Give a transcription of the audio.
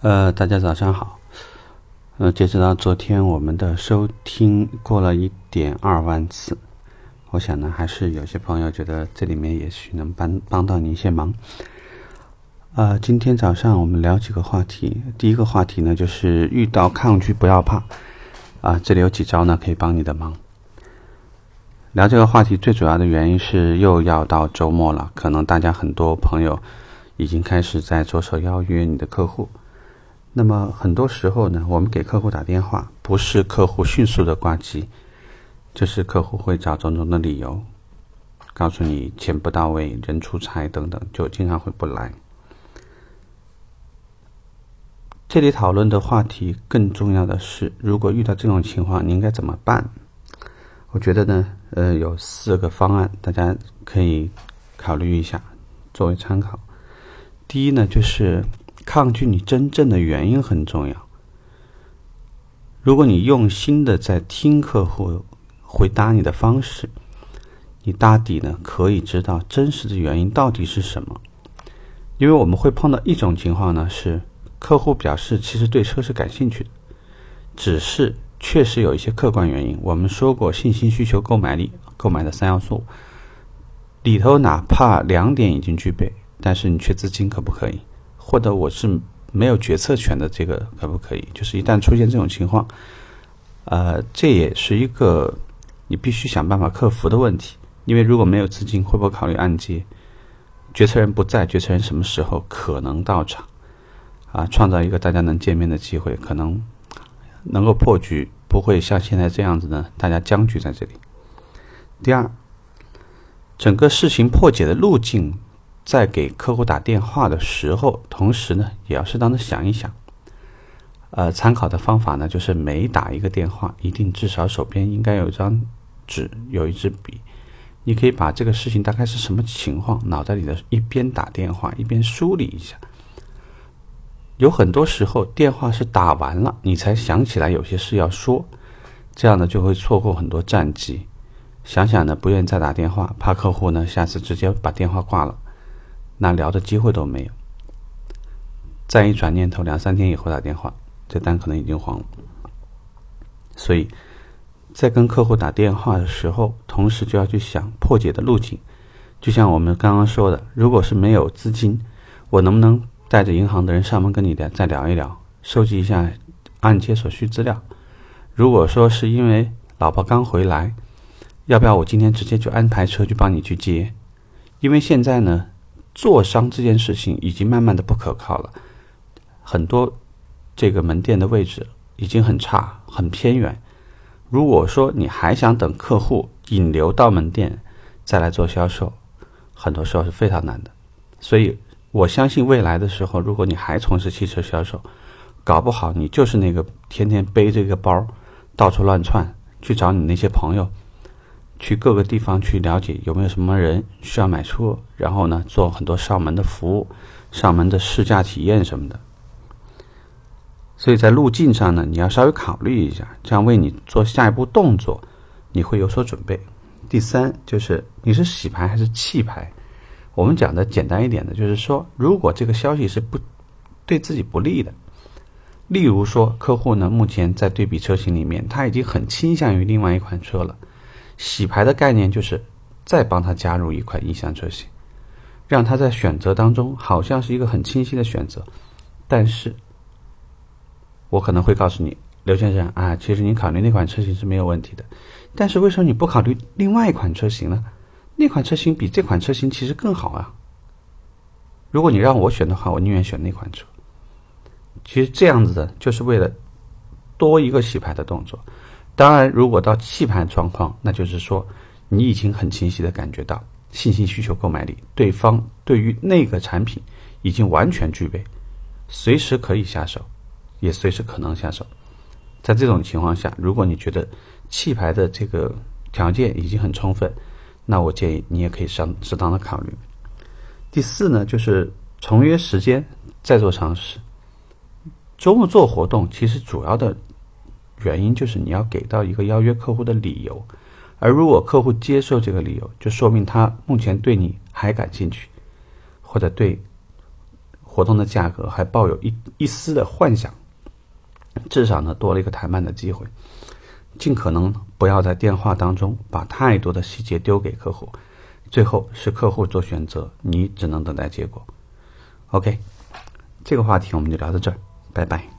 呃，大家早上好。呃，截止到昨天，我们的收听过了一点二万次。我想呢，还是有些朋友觉得这里面也许能帮帮到你一些忙。呃，今天早上我们聊几个话题。第一个话题呢，就是遇到抗拒不要怕啊，这里有几招呢，可以帮你的忙。聊这个话题最主要的原因是又要到周末了，可能大家很多朋友已经开始在着手邀约你的客户。那么很多时候呢，我们给客户打电话，不是客户迅速的挂机，就是客户会找种种的理由，告诉你钱不到位、人出差等等，就经常会不来。这里讨论的话题更重要的是，如果遇到这种情况，你应该怎么办？我觉得呢，呃，有四个方案，大家可以考虑一下，作为参考。第一呢，就是。抗拒你真正的原因很重要。如果你用心的在听客户回答你的方式，你大抵呢可以知道真实的原因到底是什么。因为我们会碰到一种情况呢，是客户表示其实对车是感兴趣的，只是确实有一些客观原因。我们说过信心、需求、购买力、购买的三要素里头，哪怕两点已经具备，但是你缺资金，可不可以？或者我是没有决策权的，这个可不可以？就是一旦出现这种情况，呃，这也是一个你必须想办法克服的问题。因为如果没有资金，会不会考虑按揭？决策人不在，决策人什么时候可能到场？啊，创造一个大家能见面的机会，可能能够破局，不会像现在这样子呢，大家僵局在这里。第二，整个事情破解的路径。在给客户打电话的时候，同时呢，也要适当的想一想。呃，参考的方法呢，就是每打一个电话，一定至少手边应该有一张纸，有一支笔。你可以把这个事情大概是什么情况，脑袋里的一边打电话一边梳理一下。有很多时候，电话是打完了，你才想起来有些事要说，这样呢就会错过很多战机。想想呢，不愿意再打电话，怕客户呢下次直接把电话挂了。那聊的机会都没有。再一转念头，两三天以后打电话，这单可能已经黄了。所以，在跟客户打电话的时候，同时就要去想破解的路径。就像我们刚刚说的，如果是没有资金，我能不能带着银行的人上门跟你的再聊一聊，收集一下按揭所需资料？如果说是因为老婆刚回来，要不要我今天直接就安排车去帮你去接？因为现在呢。做商这件事情已经慢慢的不可靠了，很多这个门店的位置已经很差、很偏远。如果说你还想等客户引流到门店再来做销售，很多时候是非常难的。所以我相信未来的时候，如果你还从事汽车销售，搞不好你就是那个天天背着一个包到处乱窜去找你那些朋友。去各个地方去了解有没有什么人需要买车，然后呢做很多上门的服务、上门的试驾体验什么的。所以在路径上呢，你要稍微考虑一下，这样为你做下一步动作，你会有所准备。第三就是你是洗牌还是弃牌？我们讲的简单一点的，就是说，如果这个消息是不对自己不利的，例如说客户呢目前在对比车型里面，他已经很倾向于另外一款车了。洗牌的概念就是再帮他加入一款意向车型，让他在选择当中好像是一个很清晰的选择。但是，我可能会告诉你，刘先生啊，其实你考虑那款车型是没有问题的。但是为什么你不考虑另外一款车型呢？那款车型比这款车型其实更好啊。如果你让我选的话，我宁愿选那款车。其实这样子的就是为了多一个洗牌的动作。当然，如果到弃盘状况，那就是说，你已经很清晰的感觉到信心、需求、购买力，对方对于那个产品已经完全具备，随时可以下手，也随时可能下手。在这种情况下，如果你觉得弃牌的这个条件已经很充分，那我建议你也可以上适当的考虑。第四呢，就是重约时间再做尝试。周末做活动，其实主要的。原因就是你要给到一个邀约客户的理由，而如果客户接受这个理由，就说明他目前对你还感兴趣，或者对活动的价格还抱有一一丝的幻想，至少呢多了一个谈判的机会。尽可能不要在电话当中把太多的细节丢给客户，最后是客户做选择，你只能等待结果。OK，这个话题我们就聊到这儿，拜拜。